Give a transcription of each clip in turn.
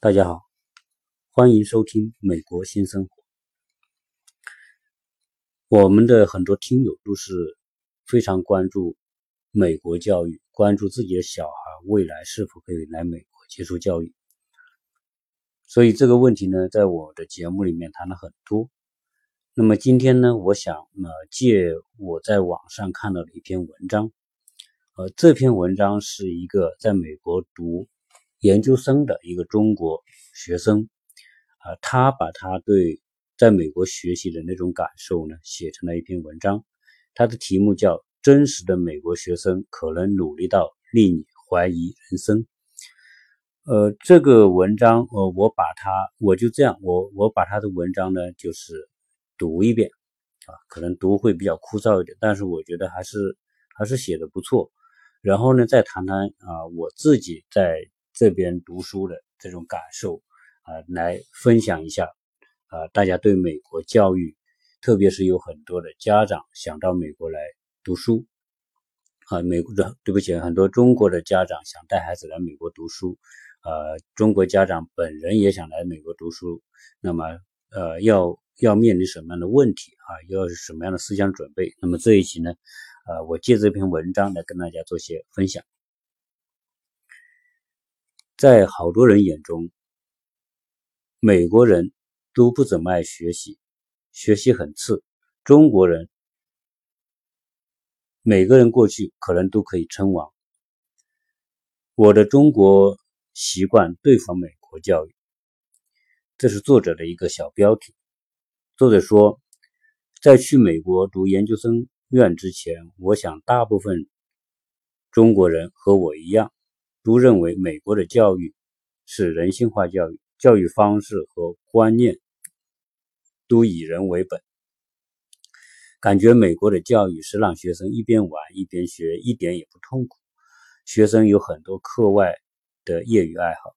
大家好，欢迎收听《美国新生活》。我们的很多听友都是非常关注美国教育，关注自己的小孩未来是否可以来美国接受教育。所以这个问题呢，在我的节目里面谈了很多。那么今天呢，我想呃借我在网上看到的一篇文章，呃，这篇文章是一个在美国读。研究生的一个中国学生，啊，他把他对在美国学习的那种感受呢，写成了一篇文章。他的题目叫《真实的美国学生可能努力到令你怀疑人生》。呃，这个文章，呃，我把它，我就这样，我我把他的文章呢，就是读一遍，啊，可能读会比较枯燥一点，但是我觉得还是还是写的不错。然后呢，再谈谈啊，我自己在。这边读书的这种感受啊，来分享一下啊，大家对美国教育，特别是有很多的家长想到美国来读书啊，美国的对不起，很多中国的家长想带孩子来美国读书，呃，中国家长本人也想来美国读书，那么呃，要要面临什么样的问题啊？要是什么样的思想准备？那么这一期呢，呃，我借这篇文章来跟大家做些分享。在好多人眼中，美国人都不怎么爱学习，学习很次。中国人，每个人过去可能都可以称王。我的中国习惯对付美国教育，这是作者的一个小标题。作者说，在去美国读研究生院之前，我想大部分中国人和我一样。都认为美国的教育是人性化教育，教育方式和观念都以人为本。感觉美国的教育是让学生一边玩一边学，一点也不痛苦。学生有很多课外的业余爱好。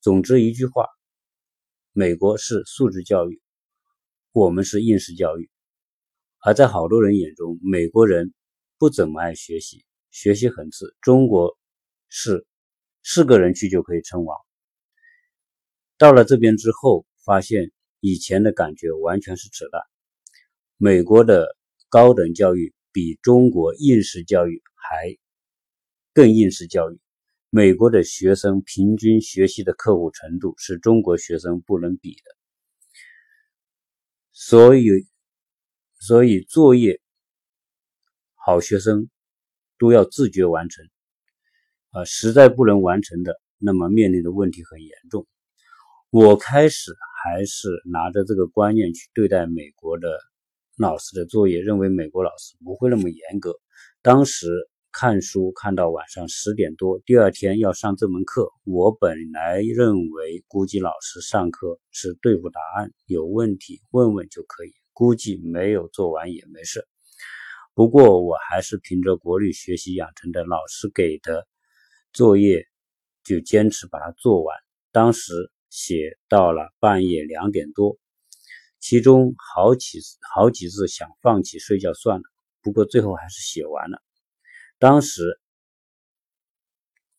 总之一句话，美国是素质教育，我们是应试教育。而在好多人眼中，美国人不怎么爱学习，学习很次。中国是。四个人去就可以称王。到了这边之后，发现以前的感觉完全是扯淡。美国的高等教育比中国应试教育还更应试教育。美国的学生平均学习的刻苦程度是中国学生不能比的。所以，所以作业好学生都要自觉完成。啊，实在不能完成的，那么面临的问题很严重。我开始还是拿着这个观念去对待美国的老师的作业，认为美国老师不会那么严格。当时看书看到晚上十点多，第二天要上这门课，我本来认为估计老师上课是对付答案，有问题问问就可以，估计没有做完也没事。不过我还是凭着国力学习养成的老师给的。作业就坚持把它做完，当时写到了半夜两点多，其中好几次好几次想放弃睡觉算了，不过最后还是写完了。当时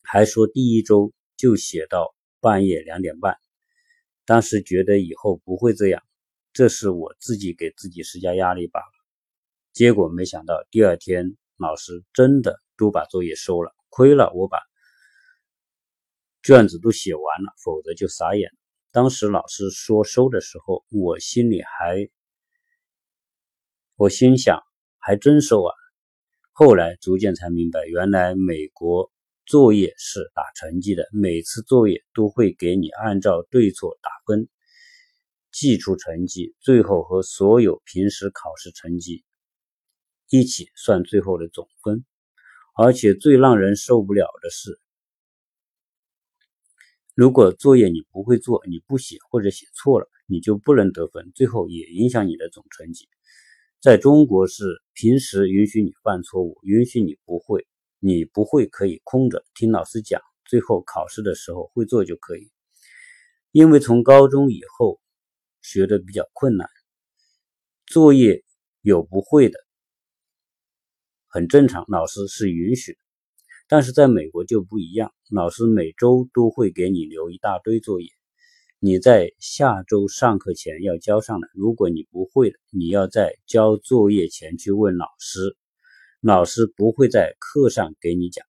还说第一周就写到半夜两点半，当时觉得以后不会这样，这是我自己给自己施加压力罢了。结果没想到第二天老师真的都把作业收了，亏了我把。卷子都写完了，否则就傻眼。当时老师说收的时候，我心里还，我心想还真收啊。后来逐渐才明白，原来美国作业是打成绩的，每次作业都会给你按照对错打分，计出成绩，最后和所有平时考试成绩一起算最后的总分。而且最让人受不了的是。如果作业你不会做，你不写或者写错了，你就不能得分，最后也影响你的总成绩。在中国是平时允许你犯错误，允许你不会，你不会可以空着听老师讲，最后考试的时候会做就可以。因为从高中以后学的比较困难，作业有不会的，很正常，老师是允许。但是在美国就不一样，老师每周都会给你留一大堆作业，你在下周上课前要交上来。如果你不会的，你要在交作业前去问老师，老师不会在课上给你讲。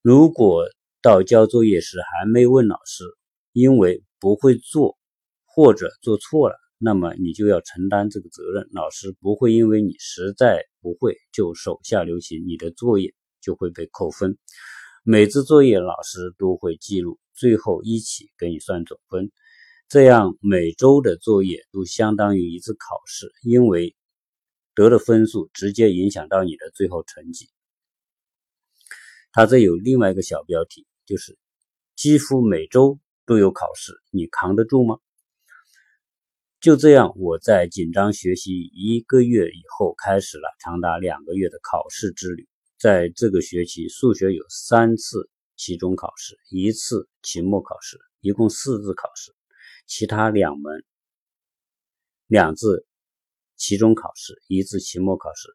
如果到交作业时还没问老师，因为不会做或者做错了，那么你就要承担这个责任。老师不会因为你实在不会就手下留情，你的作业就会被扣分。每次作业老师都会记录。最后一起给你算总分，这样每周的作业都相当于一次考试，因为得的分数直接影响到你的最后成绩。它这有另外一个小标题，就是几乎每周都有考试，你扛得住吗？就这样，我在紧张学习一个月以后，开始了长达两个月的考试之旅。在这个学期，数学有三次。期中考试一次，期末考试一共四次考试，其他两门两次期中考试，一次期末考试，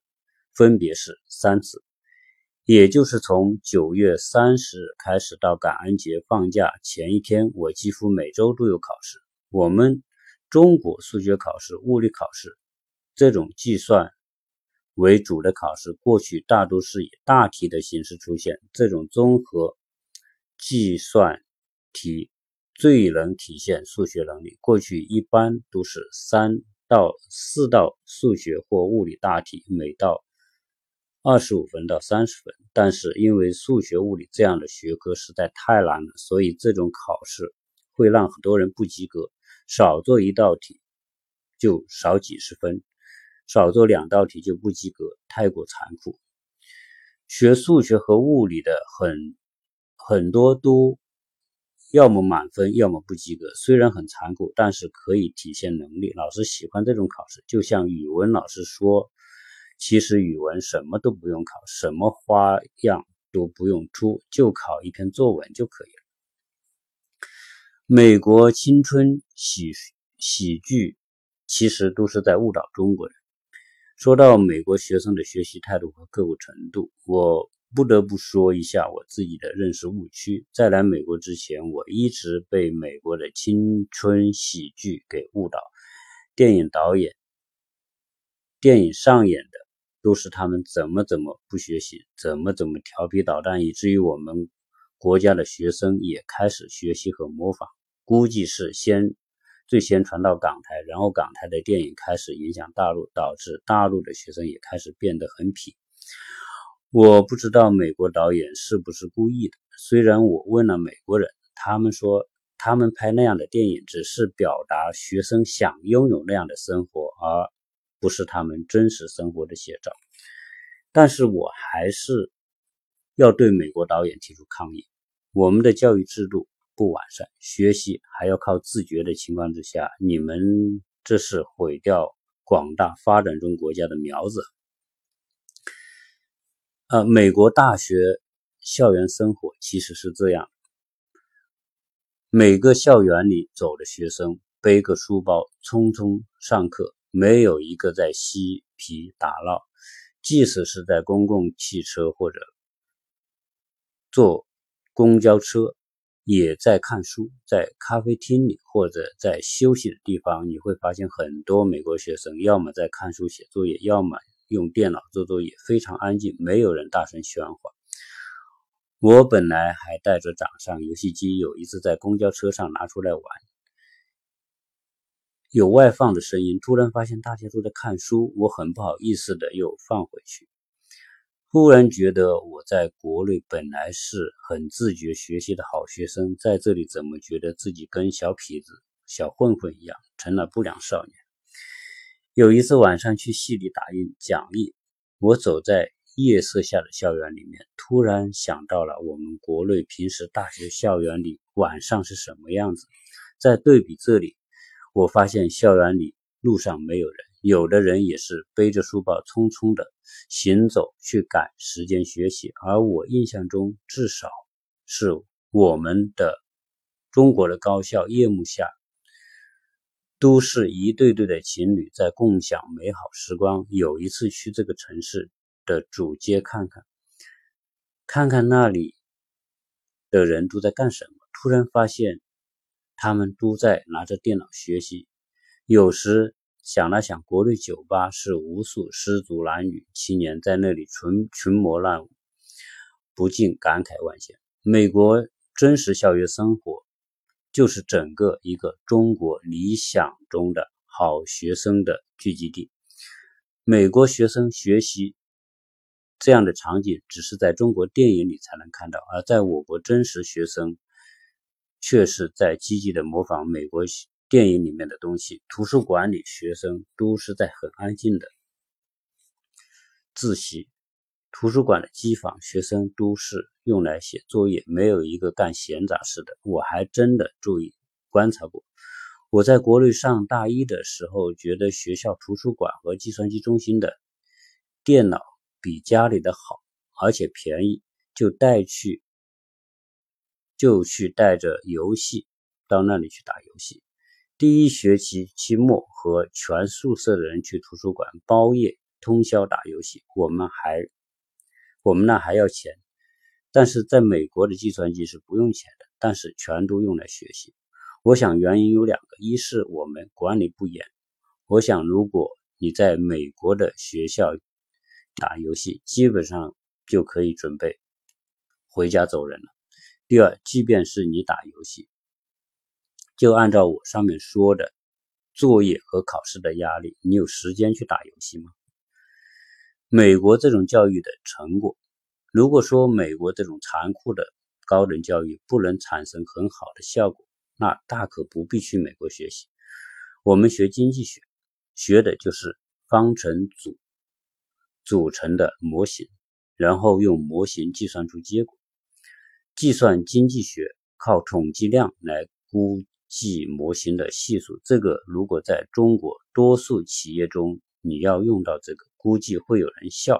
分别是三次。也就是从九月三十日开始到感恩节放假前一天，我几乎每周都有考试。我们中国数学考试、物理考试这种计算为主的考试，过去大多是以大题的形式出现，这种综合。计算题最能体现数学能力。过去一般都是三到四道数学或物理大题，每道二十五分到三十分。但是因为数学、物理这样的学科实在太难了，所以这种考试会让很多人不及格。少做一道题就少几十分，少做两道题就不及格，太过残酷。学数学和物理的很。很多都要么满分，要么不及格。虽然很残酷，但是可以体现能力。老师喜欢这种考试，就像语文老师说：“其实语文什么都不用考，什么花样都不用出，就考一篇作文就可以了。”美国青春喜喜剧其实都是在误导中国人。说到美国学生的学习态度和刻苦程度，我。不得不说一下我自己的认识误区。在来美国之前，我一直被美国的青春喜剧给误导。电影导演、电影上演的都是他们怎么怎么不学习，怎么怎么调皮捣蛋，以至于我们国家的学生也开始学习和模仿。估计是先最先传到港台，然后港台的电影开始影响大陆，导致大陆的学生也开始变得很痞。我不知道美国导演是不是故意的。虽然我问了美国人，他们说他们拍那样的电影只是表达学生想拥有那样的生活，而不是他们真实生活的写照。但是我还是要对美国导演提出抗议：我们的教育制度不完善，学习还要靠自觉的情况之下，你们这是毁掉广大发展中国家的苗子。呃，美国大学校园生活其实是这样：每个校园里走的学生背个书包，匆匆上课，没有一个在嬉皮打闹。即使是在公共汽车或者坐公交车，也在看书。在咖啡厅里或者在休息的地方，你会发现很多美国学生要么在看书写作业，要么。用电脑做作业非常安静，没有人大声喧哗。我本来还带着掌上游戏机，有一次在公交车上拿出来玩，有外放的声音，突然发现大家都在看书，我很不好意思的又放回去。忽然觉得我在国内本来是很自觉学习的好学生，在这里怎么觉得自己跟小痞子、小混混一样，成了不良少年？有一次晚上去系里打印讲义，我走在夜色下的校园里面，突然想到了我们国内平时大学校园里晚上是什么样子。在对比这里，我发现校园里路上没有人，有的人也是背着书包匆匆的行走去赶时间学习。而我印象中，至少是我们的中国的高校夜幕下。都是一对对的情侣在共享美好时光。有一次去这个城市的主街看看，看看那里的人都在干什么，突然发现他们都在拿着电脑学习。有时想了想，国内酒吧是无数失足男女青年在那里群群魔乱舞，不禁感慨万千。美国真实校园生活，就是整个一个中国理想中的好学生的聚集地。美国学生学习。这样的场景只是在中国电影里才能看到，而在我国真实学生却是在积极的模仿美国电影里面的东西。图书馆里学生都是在很安静的自习，图书馆的机房学生都是用来写作业，没有一个干闲杂事的。我还真的注意观察过。我在国内上大一的时候，觉得学校图书馆和计算机中心的电脑。比家里的好，而且便宜，就带去，就去带着游戏到那里去打游戏。第一学期期末和全宿舍的人去图书馆包夜通宵打游戏，我们还我们那还要钱。但是在美国的计算机是不用钱的，但是全都用来学习。我想原因有两个，一是我们管理不严。我想如果你在美国的学校，打游戏基本上就可以准备回家走人了。第二，即便是你打游戏，就按照我上面说的作业和考试的压力，你有时间去打游戏吗？美国这种教育的成果，如果说美国这种残酷的高等教育不能产生很好的效果，那大可不必去美国学习。我们学经济学，学的就是方程组。组成的模型，然后用模型计算出结果。计算经济学靠统计量来估计模型的系数，这个如果在中国多数企业中你要用到这个，估计会有人笑、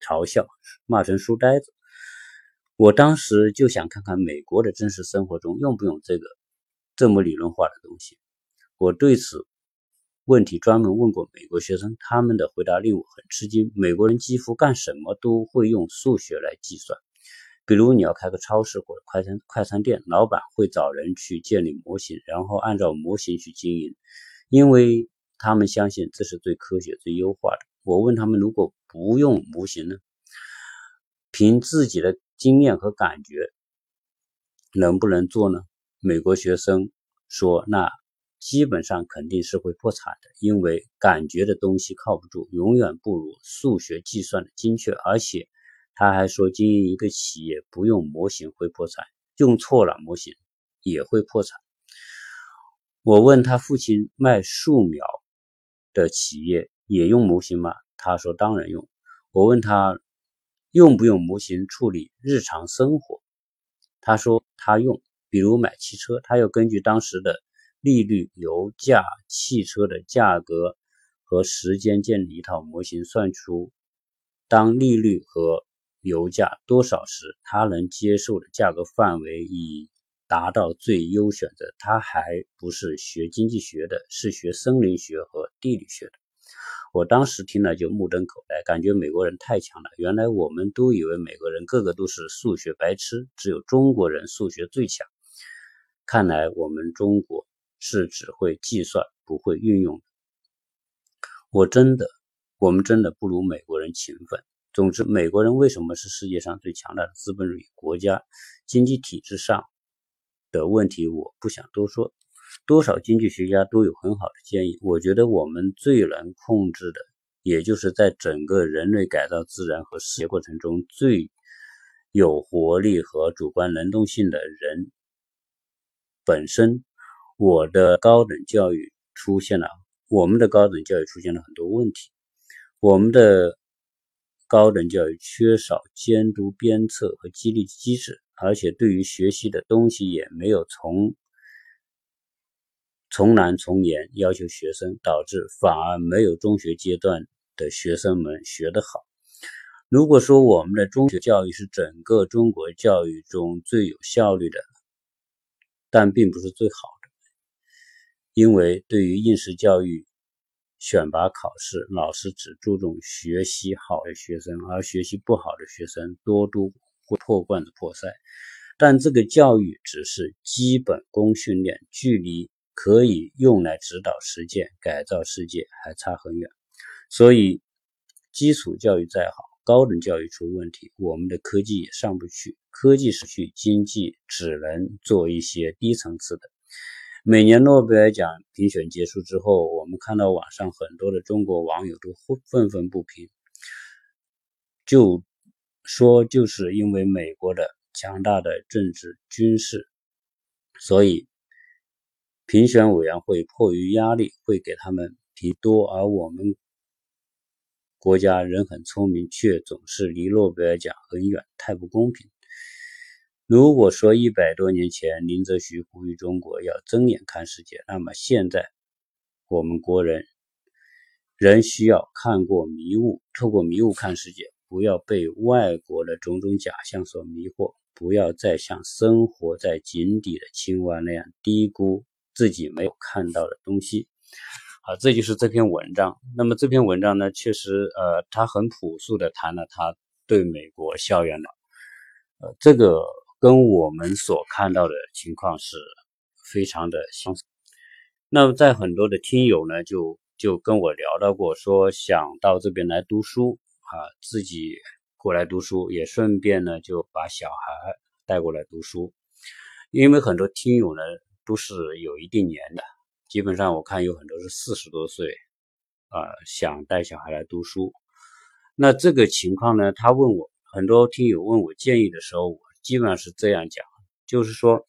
嘲笑、骂成书呆子。我当时就想看看美国的真实生活中用不用这个这么理论化的东西。我对此。问题专门问过美国学生，他们的回答令我很吃惊。美国人几乎干什么都会用数学来计算，比如你要开个超市或者快餐快餐店，老板会找人去建立模型，然后按照模型去经营，因为他们相信这是最科学、最优化的。我问他们，如果不用模型呢？凭自己的经验和感觉，能不能做呢？美国学生说：“那。”基本上肯定是会破产的，因为感觉的东西靠不住，永远不如数学计算的精确。而且他还说，经营一个企业不用模型会破产，用错了模型也会破产。我问他父亲卖树苗的企业也用模型吗？他说当然用。我问他用不用模型处理日常生活？他说他用，比如买汽车，他要根据当时的。利率、油价、汽车的价格和时间建立一套模型，算出当利率和油价多少时，他能接受的价格范围，以达到最优选择。他还不是学经济学的，是学森林学和地理学的。我当时听了就目瞪口呆，感觉美国人太强了。原来我们都以为美国人个个都是数学白痴，只有中国人数学最强。看来我们中国。是只会计算不会运用。我真的，我们真的不如美国人勤奋。总之，美国人为什么是世界上最强大的资本主义国家？经济体制上的问题我不想多说。多少经济学家都有很好的建议。我觉得我们最能控制的，也就是在整个人类改造自然和世界过程中最有活力和主观能动性的人本身。我的高等教育出现了，我们的高等教育出现了很多问题。我们的高等教育缺少监督、鞭策和激励机制，而且对于学习的东西也没有从从难从严要求学生，导致反而没有中学阶段的学生们学得好。如果说我们的中学教育是整个中国教育中最有效率的，但并不是最好的。因为对于应试教育选拔考试，老师只注重学习好的学生，而学习不好的学生多都会破罐子破摔。但这个教育只是基本功训练，距离可以用来指导实践、改造世界还差很远。所以，基础教育再好，高等教育出问题，我们的科技也上不去。科技失去，经济只能做一些低层次的。每年诺贝尔奖评选结束之后，我们看到网上很多的中国网友都愤愤不平，就说就是因为美国的强大的政治军事，所以评选委员会迫于压力会给他们提多，而我们国家人很聪明，却总是离诺贝尔奖很远，太不公平。如果说一百多年前林则徐呼吁中国要睁眼看世界，那么现在我们国人仍需要看过迷雾，透过迷雾看世界，不要被外国的种种假象所迷惑，不要再像生活在井底的青蛙那样低估自己没有看到的东西。好，这就是这篇文章。那么这篇文章呢，确实，呃，他很朴素的谈了他对美国校园的，呃，这个。跟我们所看到的情况是非常的相似。那么，在很多的听友呢，就就跟我聊到过，说想到这边来读书啊，自己过来读书，也顺便呢就把小孩带过来读书。因为很多听友呢都是有一定年的，基本上我看有很多是四十多岁啊，想带小孩来读书。那这个情况呢，他问我很多听友问我建议的时候。我基本上是这样讲，就是说，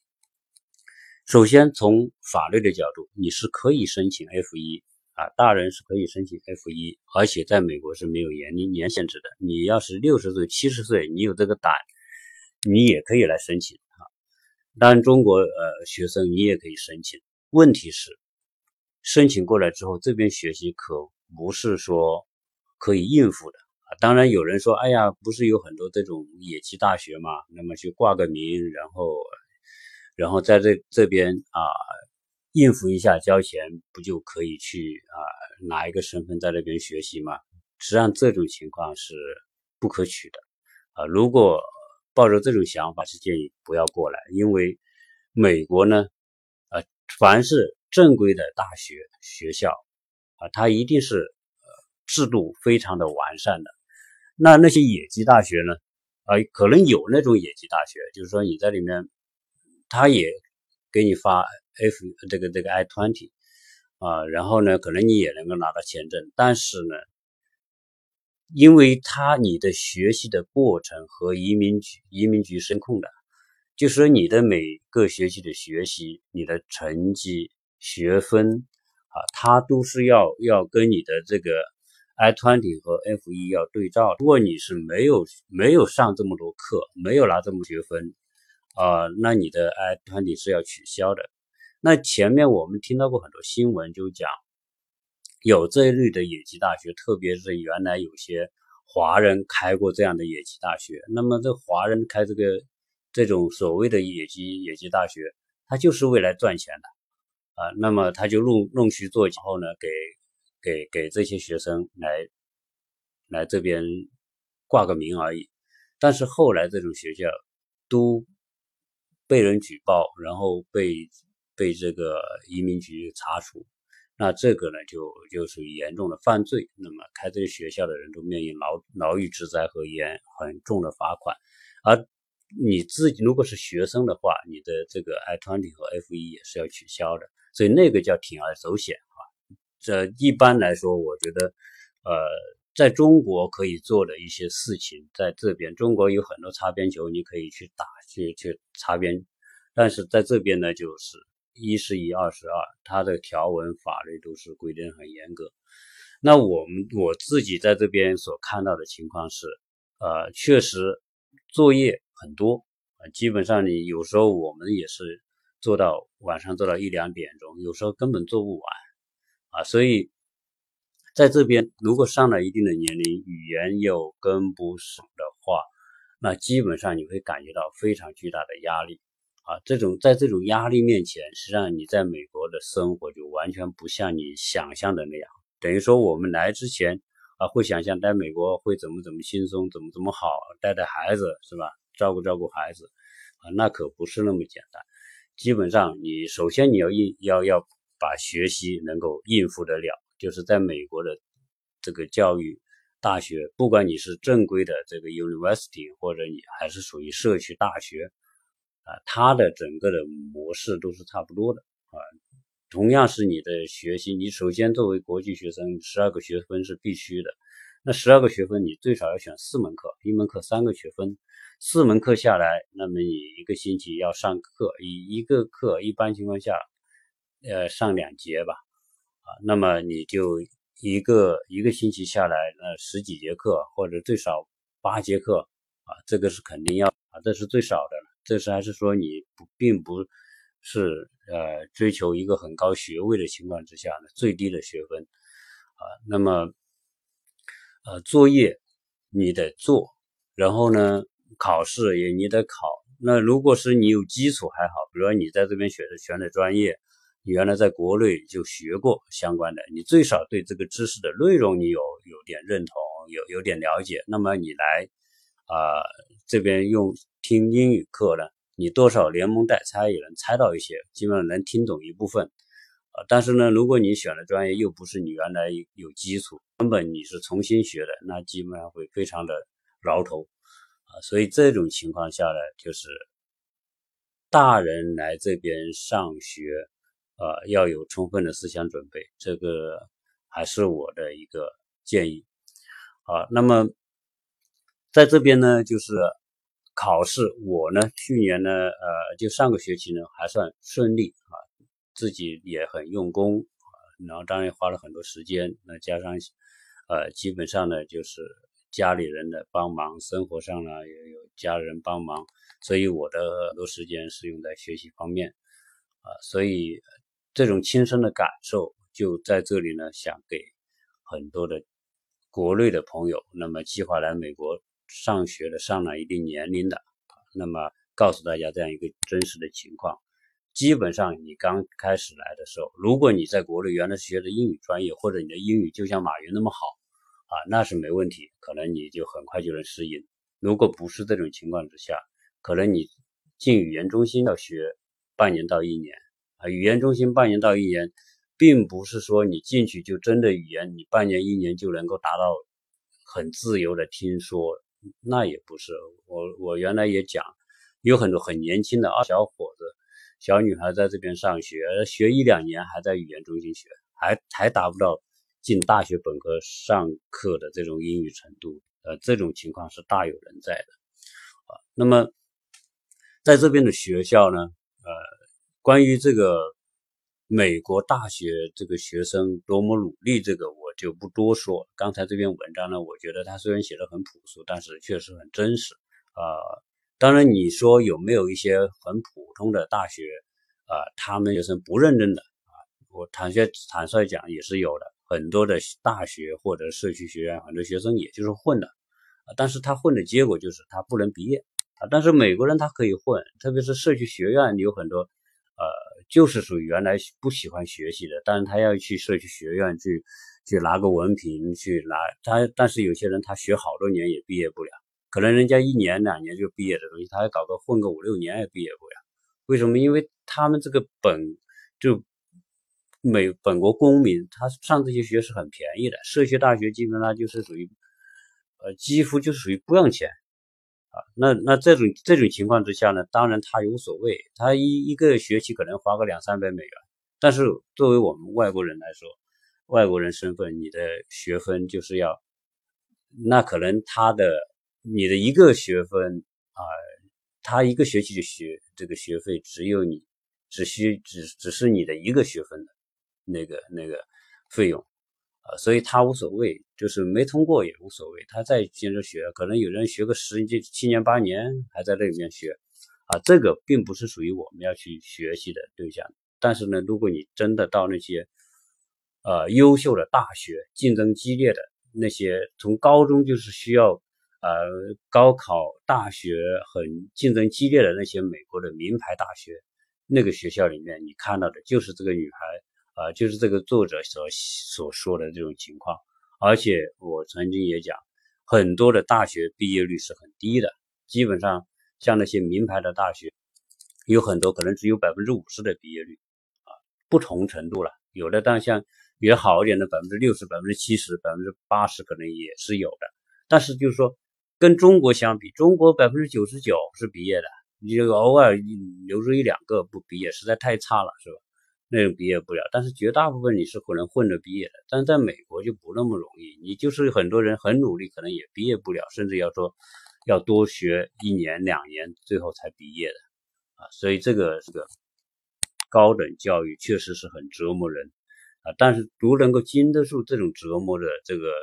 首先从法律的角度，你是可以申请 F 一啊，大人是可以申请 F 一，而且在美国是没有年龄年限制的。你要是六十岁、七十岁，你有这个胆，你也可以来申请啊。当然，中国呃学生你也可以申请，问题是申请过来之后，这边学习可不是说可以应付的。当然有人说，哎呀，不是有很多这种野鸡大学嘛？那么去挂个名，然后，然后在这这边啊应付一下交钱，不就可以去啊拿一个身份在那边学习吗？实际上这种情况是不可取的啊！如果抱着这种想法，是建议不要过来，因为美国呢，呃，凡是正规的大学学校啊，它一定是呃制度非常的完善的。那那些野鸡大学呢？啊，可能有那种野鸡大学，就是说你在里面，他也给你发 F 这个这个 I twenty 啊，然后呢，可能你也能够拿到签证，但是呢，因为他你的学习的过程和移民局移民局声控的，就是说你的每个学期的学习、你的成绩、学分啊，他都是要要跟你的这个。I twenty 和 F 一要对照。如果你是没有没有上这么多课，没有拿这么学分，啊，那你的 I twenty 是要取消的。那前面我们听到过很多新闻，就讲有这一类的野鸡大学，特别是原来有些华人开过这样的野鸡大学。那么这华人开这个这种所谓的野鸡野鸡大学，他就是为来赚钱的啊。那么他就弄弄虚作假后呢，给。给给这些学生来来这边挂个名而已，但是后来这种学校都被人举报，然后被被这个移民局查处，那这个呢就就属于严重的犯罪。那么开这些学校的人都面临牢牢狱之灾和严很重的罚款，而你自己如果是学生的话，你的这个 I twenty 和 F 一也是要取消的，所以那个叫铤而走险。这一般来说，我觉得，呃，在中国可以做的一些事情，在这边中国有很多擦边球，你可以去打，去去擦边。但是在这边呢，就是一是一，二是二，它的条文法律都是规定很严格。那我们我自己在这边所看到的情况是，呃，确实作业很多啊，基本上你有时候我们也是做到晚上做到一两点钟，有时候根本做不完。啊，所以在这边，如果上了一定的年龄，语言又跟不上的话，那基本上你会感觉到非常巨大的压力。啊，这种在这种压力面前，实际上你在美国的生活就完全不像你想象的那样。等于说，我们来之前啊，会想象在美国会怎么怎么轻松，怎么怎么好，带带孩子是吧？照顾照顾孩子，啊，那可不是那么简单。基本上，你首先你要应要要把学习能够应付得了，就是在美国的这个教育大学，不管你是正规的这个 university，或者你还是属于社区大学，啊，它的整个的模式都是差不多的啊。同样是你的学习，你首先作为国际学生，十二个学分是必须的。那十二个学分，你最少要选四门课，一门课三个学分。四门课下来，那么你一个星期要上课，以一个课一般情况下，呃，上两节吧，啊，那么你就一个一个星期下来，呃，十几节课或者最少八节课，啊，这个是肯定要啊，这是最少的了。这是还是说你不并不是呃追求一个很高学位的情况之下呢，最低的学分，啊，那么呃作业你得做，然后呢？考试也你得考，那如果是你有基础还好，比如说你在这边选的选的专业，你原来在国内就学过相关的，你最少对这个知识的内容你有有点认同，有有点了解，那么你来啊这边用听英语课呢，你多少连蒙带猜也能猜到一些，基本上能听懂一部分啊。但是呢，如果你选的专业又不是你原来有基础，根本你是重新学的，那基本上会非常的挠头。啊所以这种情况下呢，就是大人来这边上学，呃，要有充分的思想准备，这个还是我的一个建议。啊，那么在这边呢，就是考试，我呢去年呢，呃，就上个学期呢还算顺利啊，自己也很用功，然后当然花了很多时间，那加上呃，基本上呢就是。家里人的帮忙，生活上呢也有家人帮忙，所以我的很多时间是用在学习方面，啊，所以这种亲身的感受就在这里呢，想给很多的国内的朋友，那么计划来美国上学的，上了一定年龄的，那么告诉大家这样一个真实的情况，基本上你刚开始来的时候，如果你在国内原来学的英语专业，或者你的英语就像马云那么好。啊，那是没问题，可能你就很快就能适应。如果不是这种情况之下，可能你进语言中心要学半年到一年啊。语言中心半年到一年，并不是说你进去就真的语言，你半年一年就能够达到很自由的听说，那也不是。我我原来也讲，有很多很年轻的啊小伙子、小女孩在这边上学，学一两年还在语言中心学，还还达不到。进大学本科上课的这种英语程度，呃，这种情况是大有人在的，啊，那么在这边的学校呢，呃，关于这个美国大学这个学生多么努力，这个我就不多说。刚才这篇文章呢，我觉得他虽然写的很朴素，但是确实很真实，啊，当然你说有没有一些很普通的大学，啊，他们学生不认真的，啊，我坦率坦率讲也是有的。很多的大学或者社区学院，很多学生也就是混的，啊，但是他混的结果就是他不能毕业，啊，但是美国人他可以混，特别是社区学院有很多，呃，就是属于原来不喜欢学习的，但是他要去社区学院去去拿个文凭，去拿他，但是有些人他学好多年也毕业不了，可能人家一年两年就毕业的东西，他还搞个混个五六年也毕业不了，为什么？因为他们这个本就。美本国公民，他上这些学是很便宜的，社区大学基本上就是属于，呃，几乎就是属于不用钱，啊，那那这种这种情况之下呢，当然他无所谓，他一一个学期可能花个两三百美元，但是作为我们外国人来说，外国人身份，你的学分就是要，那可能他的你的一个学分啊，他一个学期的学这个学费只有你只需只只是你的一个学分的。那个那个费用啊，所以他无所谓，就是没通过也无所谓，他再接着学，可能有人学个十七七年八年还在那里面学啊，这个并不是属于我们要去学习的对象。但是呢，如果你真的到那些呃优秀的大学，竞争激烈的那些，从高中就是需要呃高考、大学很竞争激烈的那些美国的名牌大学，那个学校里面，你看到的就是这个女孩。啊，就是这个作者所所说的这种情况，而且我曾经也讲，很多的大学毕业率是很低的，基本上像那些名牌的大学，有很多可能只有百分之五十的毕业率啊，不同程度了。有的但像也好一点的百分之六十、百分之七十、百分之八十可能也是有的。但是就是说，跟中国相比，中国百分之九十九是毕业的，你就偶尔留住一两个不毕业，实在太差了，是吧？那种毕业不了。但是绝大部分你是可能混着毕业的，但是在美国就不那么容易，你就是很多人很努力，可能也毕业不了，甚至要说要多学一年两年，最后才毕业的啊。所以这个这个高等教育确实是很折磨人啊。但是如能够经得住这种折磨的这个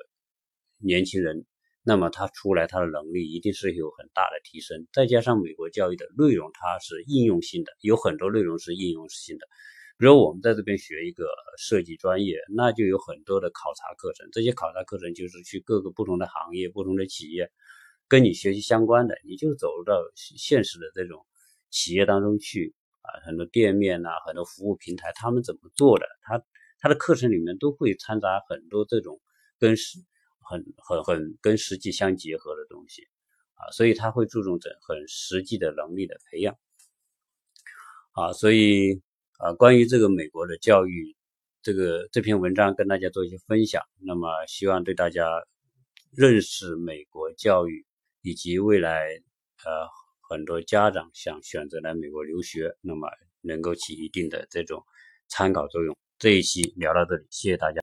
年轻人。那么他出来，他的能力一定是有很大的提升。再加上美国教育的内容，它是应用性的，有很多内容是应用性的。比如我们在这边学一个设计专业，那就有很多的考察课程。这些考察课程就是去各个不同的行业、不同的企业，跟你学习相关的，你就走入到现实的这种企业当中去啊，很多店面呐，很多服务平台，他们怎么做的？他他的课程里面都会掺杂很多这种跟实。很很很跟实际相结合的东西啊，所以他会注重这很实际的能力的培养啊，所以啊，关于这个美国的教育，这个这篇文章跟大家做一些分享，那么希望对大家认识美国教育以及未来呃很多家长想选择来美国留学，那么能够起一定的这种参考作用。这一期聊到这里，谢谢大家。